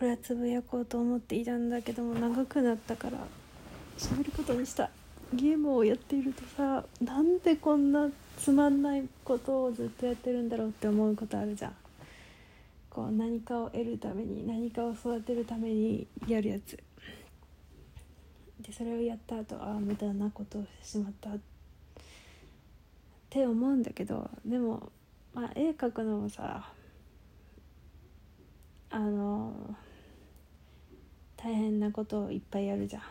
これはつぶやこうと思っていたんだけども長くなったから喋ることにした。ゲームをやっているとさなんでこんなつまんないことをずっとやってるんだろうって思うことあるじゃん。こう何かを得るために何かを育てるためにやるやつ。でそれをやった後ああ無駄なことをしてしまった。って思うんだけどでもまあ絵描くのもさあの大変なことをいっぱいやるじゃん。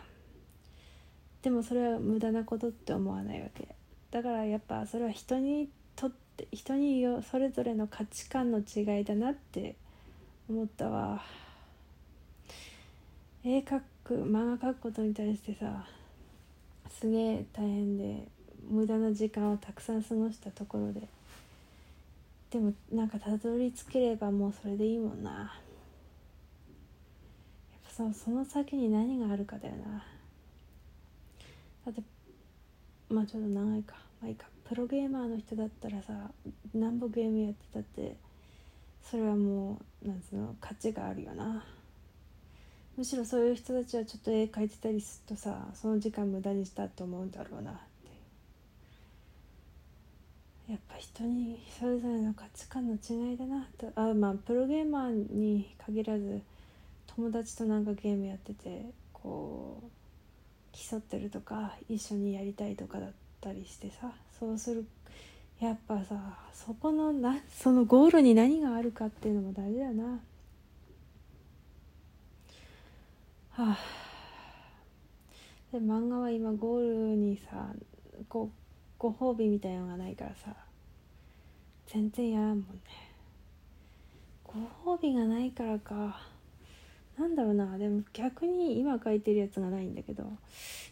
でもそれは無駄なことって思わないわけ。だからやっぱそれは人にとって人によそれぞれの価値観の違いだなって思ったわ。絵描く漫画描くことに対してさすげえ大変で無駄な時間をたくさん過ごしたところで。でもなんかたどり着ければもうそれでいいもんな。その先に何があるかだよな。だってまあちょっと長いか。まあいいか。プロゲーマーの人だったらさ何ぼゲームやってたってそれはもうなんつうの価値があるよな。むしろそういう人たちはちょっと絵描いてたりするとさその時間無駄にしたって思うんだろうなやっぱ人にそれぞれの価値観の違いだなと。あまあプロゲーマーに限らず友達となんかゲームやっててこう競ってるとか一緒にやりたいとかだったりしてさそうするやっぱさそこのなそのゴールに何があるかっていうのも大事だな。はあで漫画は今ゴールにさこうご褒美みたいのがないからさ全然やらんもんね。ご褒美がないからか。なんだろうなでも逆に今書いてるやつがないんだけど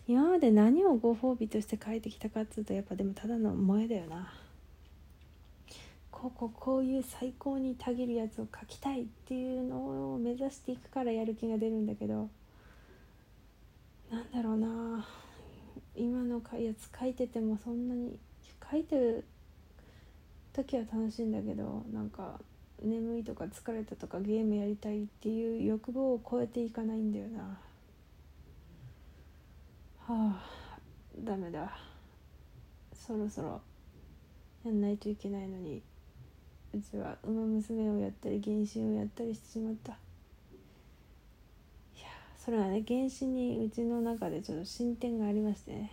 今まで何をご褒美として書いてきたかっつうとやっぱでもただの萌えだよな。こここういう最高にたぎるやつを書きたいっていうのを目指していくからやる気が出るんだけどなんだろうな。今のやつ書いててもそんなに書いてる時は楽しいんだけどなんか眠いとか疲れたとかゲームやりたいっていう欲望を超えていかないんだよな。はあダメだ。そろそろやんないといけないのにうちは馬娘をやったり原神をやったりしてしまった。いやそれはね原神にうちの中でちょっと進展がありましてね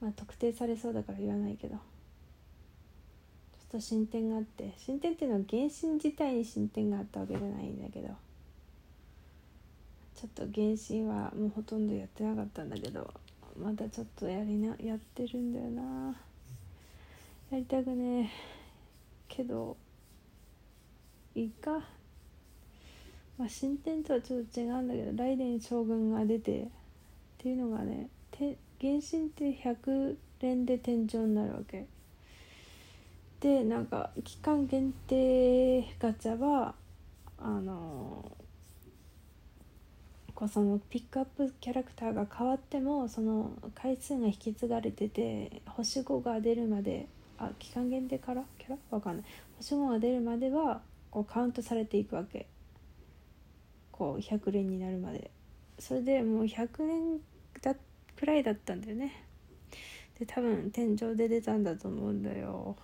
まあ特定されそうだから言わないけどと進展があって進展っていうのは原神自体に進展があったわけじゃないんだけどちょっと原神はもうほとんどやってなかったんだけどまたちょっとやりなやってるんだよな。やりたくねえ。けどいいか。まあ、進展とはちょっと違うんだけどライデン将軍が出てっていうのがね原神って100連で天井になるわけ。でなんか期間限定ガチャはあのこうそのピックアップキャラクターが変わってもその回数が引き継がれてて星5が出るまであ期間限定から？キャラ？わかんない。星5が出るまではこうカウントされていくわけ。こう100連になるまで。それでもう100年だくらいだったんだよね。で多分天井で出たんだと思うんだよ。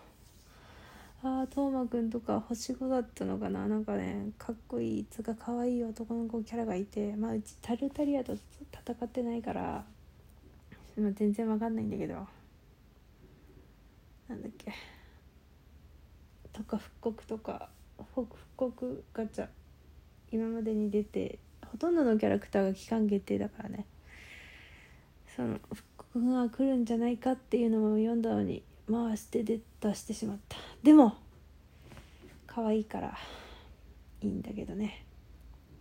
ああ斗真くんとか星5だったのかな？なんかねかっこいいつか可愛い男の子キャラがいてまあうちタルタリアと戦ってないから、まあ、全然わかんないんだけど。なんだっけ。とか復刻とか復刻ガチャ。今までに出てほとんどのキャラクターが期間限定だからね。その復刻が来るんじゃないかっていうのも読んだのに回して出してしまった。でも可愛いからいいんだけどね。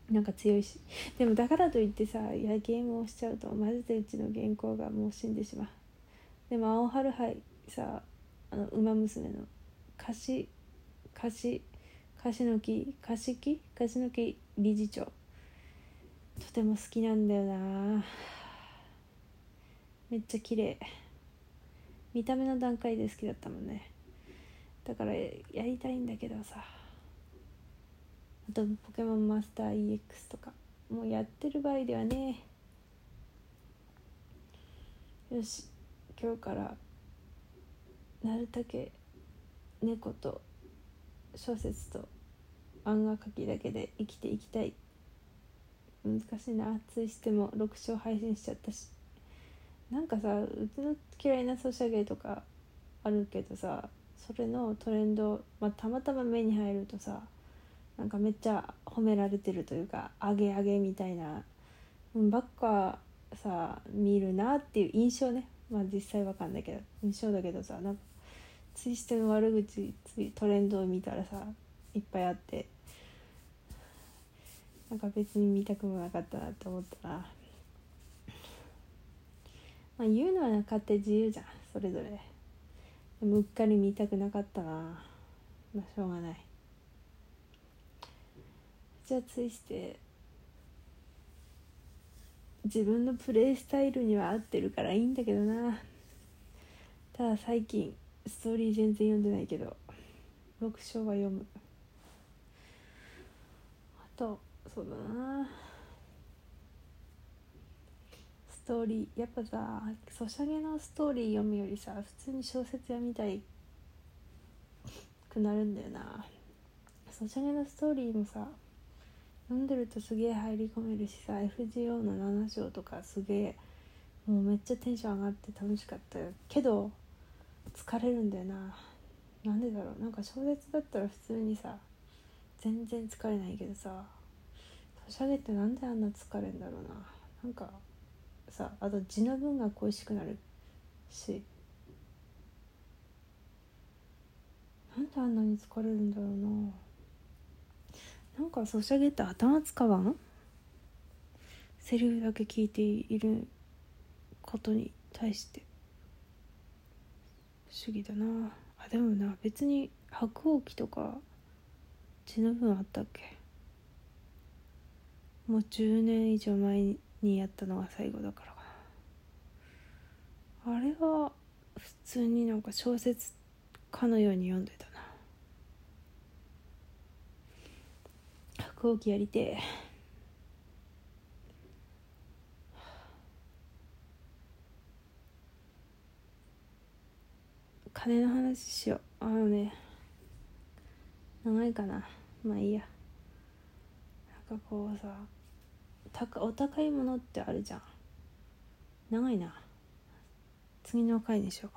なんか強いし。でもだからといってさいやゲームをしちゃうとマジでうちの原稿がもう死んでしまう。でも青春杯さあの馬娘の歌詞歌詞樫の木樫木？樫の木理事長。とても好きなんだよな。めっちゃ綺麗。見た目の段階で好きだったもんね。だからやりたいんだけどさ。あとポケモンマスター EX とかもうやってる場合ではね。よし今日からなるだけ猫と小説と漫画描きだけで生きていきたい。難しいな。ツイしても6章配信しちゃったし。なんかさうちの嫌いなソシャゲとかあるけどさ。それのトレンド、まあ、たまたま目に入るとさなんかめっちゃ褒められてるというかあげあげみたいなばっかさ見るなっていう印象ね。まあ実際わかんないけど印象だけどさなんかツイステの悪口トレンドを見たらさいっぱいあってなんか別に見たくもなかったなって思ったな。まあ言うのは勝手自由じゃんそれぞれ。でもうっかり見たくなかったなまあしょうがない。じゃあツイステ自分のプレイスタイルには合ってるからいいんだけどな。ただ最近ストーリー全然読んでないけど6章は読む。あとそうだなストーリーやっぱさソシャゲのストーリー読むよりさ普通に小説読みたいくなるんだよな。ソシャゲのストーリーもさ読んでるとすげえ入り込めるしさ FGO の7章とかすげえもうめっちゃテンション上がって楽しかったけど疲れるんだよな。なんでだろう。なんか小説だったら普通にさ全然疲れないけどさソシャゲってなんであんな疲れんだろうな。なんかさあと字の文が恋しくなるし。なんであんなに疲れるんだろうな。なんかソシャゲって頭使わん？セリフだけ聞いていることに対して。不思議だな。あでもな別に白鸚記とか血の分あったっけ？もう10年以上前ににやったのが最後だから。あれは普通になんか小説かのように読んでた後期やりて金の話しよう。あのね長いかな。まあいいや。なんかこうさ高お高いものってあるじゃん。長いな。次の回にしよう。